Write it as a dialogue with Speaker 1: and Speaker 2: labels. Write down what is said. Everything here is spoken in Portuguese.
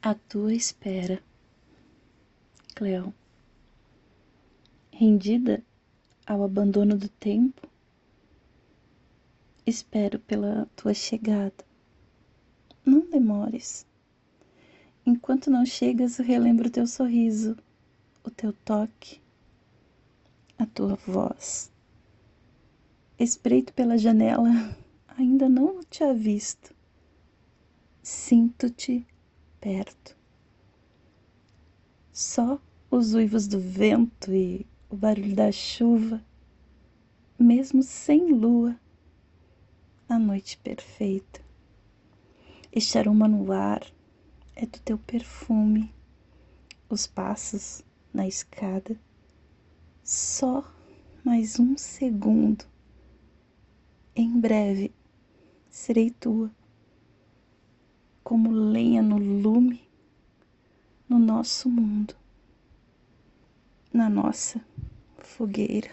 Speaker 1: A tua espera, Cleo. Rendida ao abandono do tempo, espero pela tua chegada. Não demores. Enquanto não chegas, eu relembro o teu sorriso, o teu toque, a tua voz. Espreito pela janela, ainda não te avisto. Sinto-te perto. Só os uivos do vento e o barulho da chuva, mesmo sem lua, a noite perfeita. Este aroma no ar é do teu perfume, os passos na escada. Só mais um segundo. Em breve serei tua como lenha no no nosso mundo, na nossa fogueira.